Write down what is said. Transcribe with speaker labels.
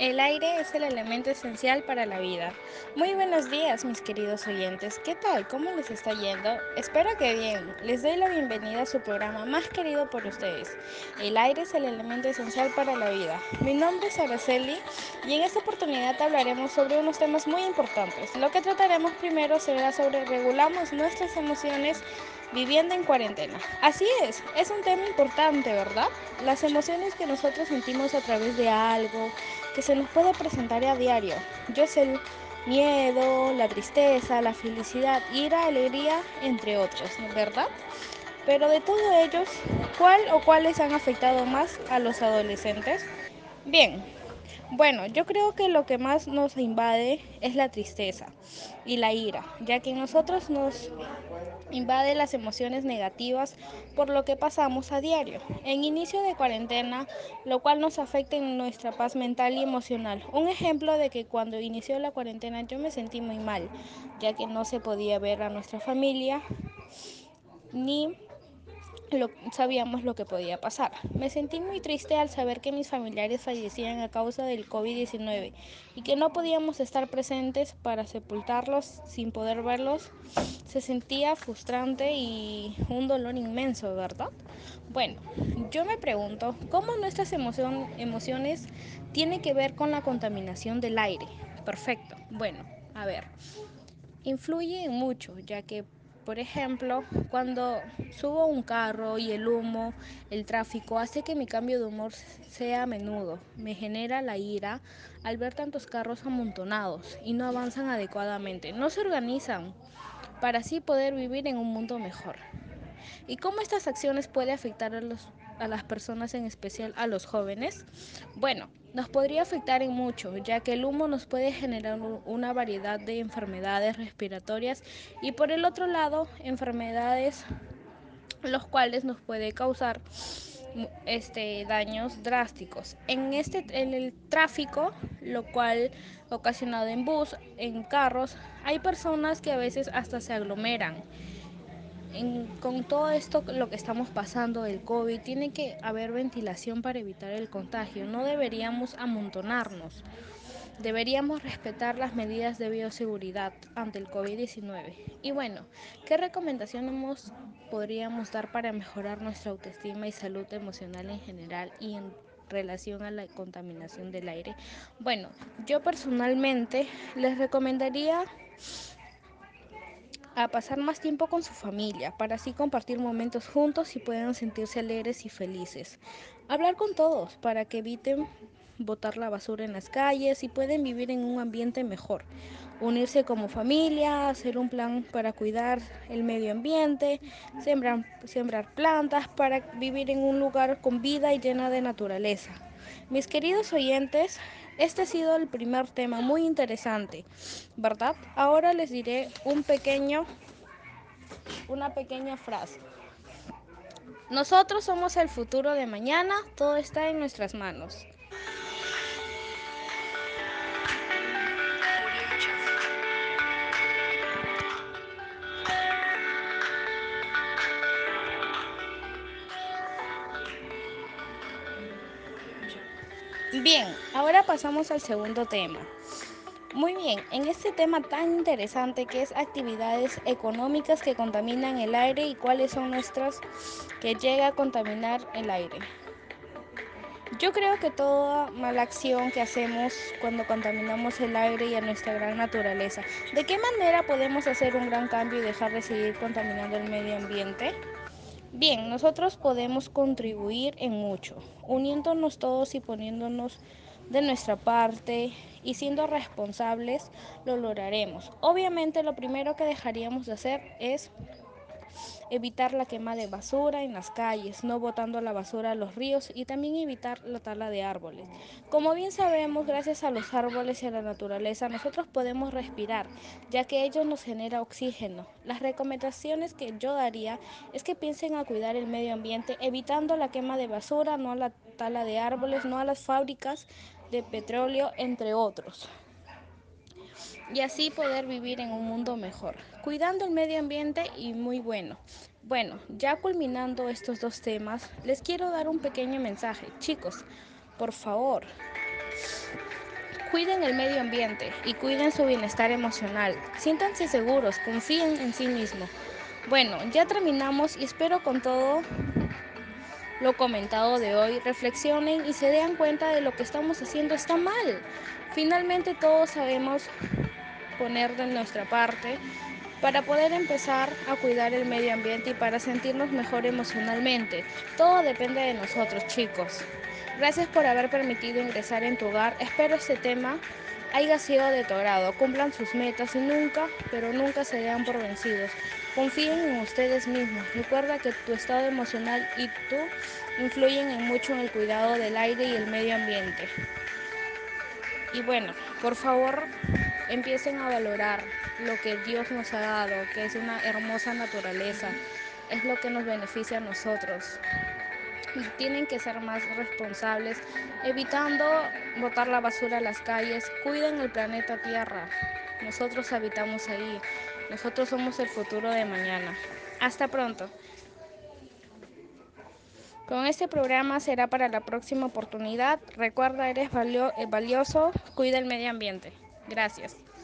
Speaker 1: El aire es el elemento esencial para la vida. Muy buenos días, mis queridos oyentes. ¿Qué tal? ¿Cómo les está yendo? Espero que bien. Les doy la bienvenida a su programa más querido por ustedes. El aire es el elemento esencial para la vida. Mi nombre es Araceli y en esta oportunidad hablaremos sobre unos temas muy importantes. Lo que trataremos primero será sobre regulamos nuestras emociones viviendo en cuarentena. Así es, es un tema importante, ¿verdad? Las emociones que nosotros sentimos a través de algo que se nos puede presentar a diario. Yo sé el miedo, la tristeza, la felicidad, ira, alegría, entre otros, ¿verdad? Pero de todos ellos, ¿cuál o cuáles han afectado más a los adolescentes? Bien, bueno, yo creo que lo que más nos invade es la tristeza y la ira, ya que nosotros nos invade las emociones negativas por lo que pasamos a diario. En inicio de cuarentena, lo cual nos afecta en nuestra paz mental y emocional. Un ejemplo de que cuando inició la cuarentena yo me sentí muy mal, ya que no se podía ver a nuestra familia ni lo, sabíamos lo que podía pasar. Me sentí muy triste al saber que mis familiares fallecían a causa del COVID-19 y que no podíamos estar presentes para sepultarlos sin poder verlos. Se sentía frustrante y un dolor inmenso, ¿verdad? Bueno, yo me pregunto, ¿cómo nuestras emociones tienen que ver con la contaminación del aire? Perfecto. Bueno, a ver, influye mucho, ya que por ejemplo, cuando subo un carro y el humo, el tráfico hace que mi cambio de humor sea a menudo. Me genera la ira al ver tantos carros amontonados y no avanzan adecuadamente. No se organizan para así poder vivir en un mundo mejor. ¿Y cómo estas acciones pueden afectar a, los, a las personas, en especial a los jóvenes? Bueno, nos podría afectar en mucho, ya que el humo nos puede generar una variedad de enfermedades respiratorias y por el otro lado, enfermedades los cuales nos puede causar este, daños drásticos. En, este, en el tráfico, lo cual ocasionado en bus, en carros, hay personas que a veces hasta se aglomeran en, con todo esto lo que estamos pasando del COVID, tiene que haber ventilación para evitar el contagio. No deberíamos amontonarnos. Deberíamos respetar las medidas de bioseguridad ante el COVID-19. Y bueno, ¿qué recomendaciones podríamos dar para mejorar nuestra autoestima y salud emocional en general y en relación a la contaminación del aire? Bueno, yo personalmente les recomendaría a pasar más tiempo con su familia, para así compartir momentos juntos y puedan sentirse alegres y felices. Hablar con todos para que eviten botar la basura en las calles y pueden vivir en un ambiente mejor. Unirse como familia, hacer un plan para cuidar el medio ambiente, sembrar, plantas para vivir en un lugar con vida y llena de naturaleza. Mis queridos oyentes, este ha sido el primer tema muy interesante, ¿verdad? Ahora les diré un pequeño, una pequeña frase. Nosotros somos el futuro de mañana, todo está en nuestras manos. Bien, ahora pasamos al segundo tema. Muy bien, en este tema tan interesante que es actividades económicas que contaminan el aire y cuáles son nuestras que llega a contaminar el aire. Yo creo que toda mala acción que hacemos cuando contaminamos el aire y a nuestra gran naturaleza, ¿de qué manera podemos hacer un gran cambio y dejar de seguir contaminando el medio ambiente? Bien, nosotros podemos contribuir en mucho, uniéndonos todos y poniéndonos de nuestra parte y siendo responsables, lo lograremos. Obviamente lo primero que dejaríamos de hacer es evitar la quema de basura en las calles, no botando la basura a los ríos y también evitar la tala de árboles. Como bien sabemos, gracias a los árboles y a la naturaleza, nosotros podemos respirar, ya que ellos nos generan oxígeno. Las recomendaciones que yo daría es que piensen a cuidar el medio ambiente, evitando la quema de basura, no la tala de árboles, no a las fábricas de petróleo, entre otros y así poder vivir en un mundo mejor, cuidando el medio ambiente y muy bueno. Bueno, ya culminando estos dos temas, les quiero dar un pequeño mensaje. Chicos, por favor, Cuiden el medio ambiente y cuiden su bienestar emocional. Siéntanse seguros, confíen en sí mismos. Bueno, ya terminamos y espero con todo lo comentado de hoy reflexionen y se den cuenta de lo que estamos haciendo está mal. Finalmente todos sabemos poner de nuestra parte para poder empezar a cuidar el medio ambiente y para sentirnos mejor emocionalmente. Todo depende de nosotros, chicos. Gracias por haber permitido ingresar en tu hogar. Espero este tema haya sido de tu agrado. Cumplan sus metas y nunca, pero nunca se den por vencidos. Confíen en ustedes mismos. Recuerda que tu estado emocional y tú influyen en mucho en el cuidado del aire y el medio ambiente. Y bueno, por favor, empiecen a valorar lo que Dios nos ha dado, que es una hermosa naturaleza, es lo que nos beneficia a nosotros. Tienen que ser más responsables, evitando botar la basura a las calles, cuiden el planeta Tierra. Nosotros habitamos ahí, nosotros somos el futuro de mañana. Hasta pronto. Con este programa será para la próxima oportunidad. Recuerda, eres valioso, cuida el medio ambiente. Gracias.